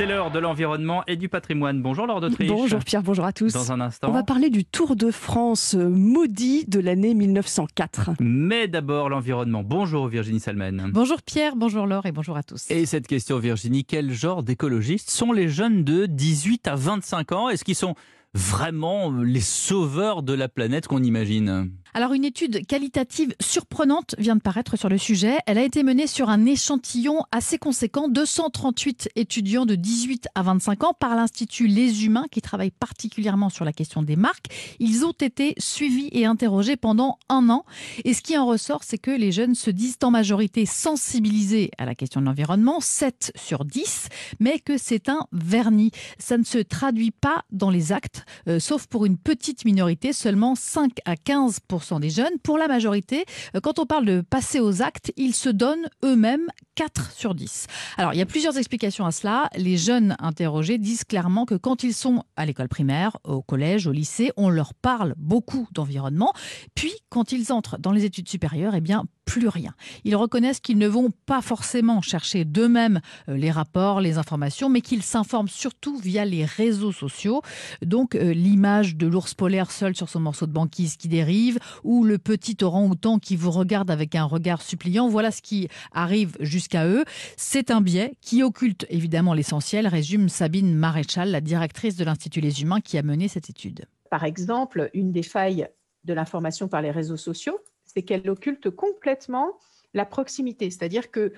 C'est l'heure de l'environnement et du patrimoine. Bonjour Laure d'Autriche. Bonjour Pierre, bonjour à tous. Dans un instant. On va parler du Tour de France euh, maudit de l'année 1904. Mais d'abord l'environnement. Bonjour Virginie Salmen. Bonjour Pierre, bonjour Laure et bonjour à tous. Et cette question Virginie, quel genre d'écologistes sont les jeunes de 18 à 25 ans? Est-ce qu'ils sont vraiment les sauveurs de la planète qu'on imagine? Alors une étude qualitative surprenante vient de paraître sur le sujet. Elle a été menée sur un échantillon assez conséquent, 238 étudiants de 18 à 25 ans par l'Institut Les Humains qui travaille particulièrement sur la question des marques. Ils ont été suivis et interrogés pendant un an. Et ce qui en ressort, c'est que les jeunes se disent en majorité sensibilisés à la question de l'environnement, 7 sur 10, mais que c'est un vernis. Ça ne se traduit pas dans les actes, euh, sauf pour une petite minorité, seulement 5 à 15 des jeunes. Pour la majorité, euh, quand on parle de passer aux actes, ils se donnent eux-mêmes 4 sur 10. Alors, il y a plusieurs explications à cela. Les jeunes interrogés disent clairement que quand ils sont à l'école primaire, au collège, au lycée, on leur parle beaucoup d'environnement. Puis, quand ils entrent dans les études supérieures, eh bien, plus rien. Ils reconnaissent qu'ils ne vont pas forcément chercher d'eux-mêmes euh, les rapports, les informations, mais qu'ils s'informent surtout via les réseaux sociaux. Donc euh, l'image de l'ours polaire seul sur son morceau de banquise qui dérive, ou le petit orang-outan qui vous regarde avec un regard suppliant, voilà ce qui arrive jusqu'à eux. C'est un biais qui occulte évidemment l'essentiel, résume Sabine Maréchal, la directrice de l'Institut Les Humains qui a mené cette étude. Par exemple, une des failles de l'information par les réseaux sociaux, c'est qu'elle occulte complètement la proximité. C'est-à-dire que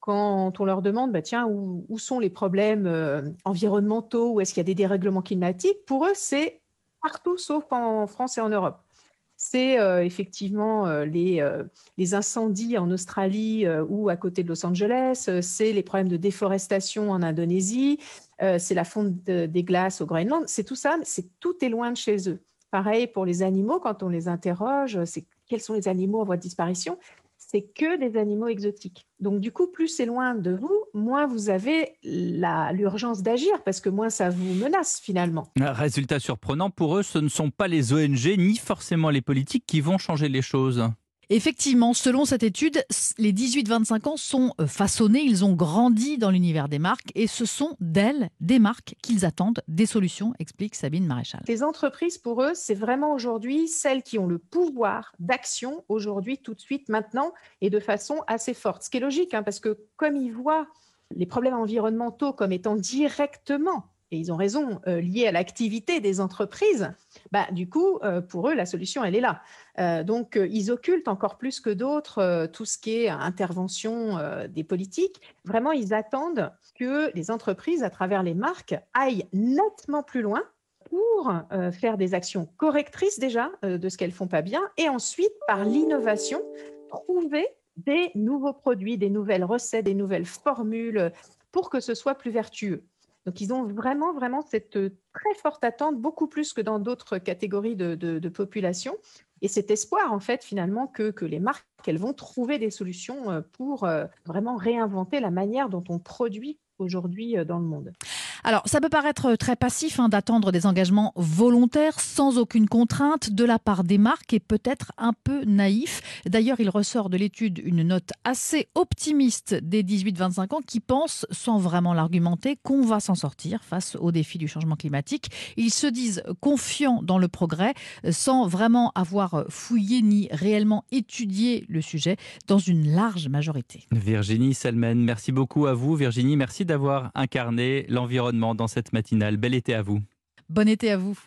quand on leur demande, bah, tiens, où, sont les problèmes euh, environnementaux, où est-ce qu'il y a des dérèglements climatiques, pour eux, c'est partout sauf en France et en Europe. C'est euh, effectivement euh, les, les, incendies en Australie ou à côté de Los Angeles, c'est les problèmes de déforestation en Indonésie, c'est la fonte des glaces au Groenland, c'est tout ça, c'est tout est loin de chez eux. Pareil pour les animaux, quand on les interroge, c'est quels sont les animaux en voie de disparition? C'est que des animaux exotiques. Donc du coup, plus c'est loin de vous, moins vous avez l'urgence d'agir, parce que moins ça vous menace finalement. Résultat surprenant, pour eux, ce ne sont pas les ONG ni forcément les politiques qui vont changer les choses. Effectivement, selon cette étude, les 18-25 ans sont euh, façonnés, ils ont grandi dans l'univers des marques et ce sont d'elles, des marques, qu'ils attendent des solutions, explique Sabine Maréchal. Les entreprises, pour eux, c'est vraiment aujourd'hui celles qui ont le pouvoir d'action aujourd'hui, tout de suite, maintenant et de façon assez forte. Ce qui est logique, hein, parce que comme ils voient les problèmes environnementaux comme étant directement et ils ont raison, euh, à l'activité des entreprises, bah, du coup, euh, pour eux, la solution, elle est là. Euh, donc, ils occultent encore plus que d'autres tout ce qui est intervention des politiques. Vraiment, ils attendent que les entreprises, à travers les marques, aillent nettement plus loin pour faire des actions correctrices déjà de ce qu'elles font pas bien, et ensuite, par l'innovation, trouver des nouveaux produits, des nouvelles recettes, des nouvelles formules pour que ce soit plus vertueux. Donc, ils ont vraiment, vraiment cette euh, très forte attente, beaucoup plus que dans d'autres catégories de, population. Et cet espoir, en fait, finalement, que, que les marques, vont trouver des solutions euh, pour euh, vraiment réinventer la manière dont on produit aujourd'hui dans le monde. Alors, ça peut paraître très passif hein, d'attendre des engagements volontaires sans aucune contrainte de la part des marques et peut-être un peu naïf. D'ailleurs, il ressort de l'étude une note assez optimiste des 18-25 ans qui pensent, sans vraiment l'argumenter, qu'on va s'en sortir face aux défis du changement climatique. Ils se disent confiants dans le progrès sans vraiment avoir fouillé ni réellement étudié le sujet dans une large majorité. Virginie Salmen, merci beaucoup à vous. Virginie, merci d'avoir incarné l'environnement dans cette matinale. Bel été à vous. Bon été à vous.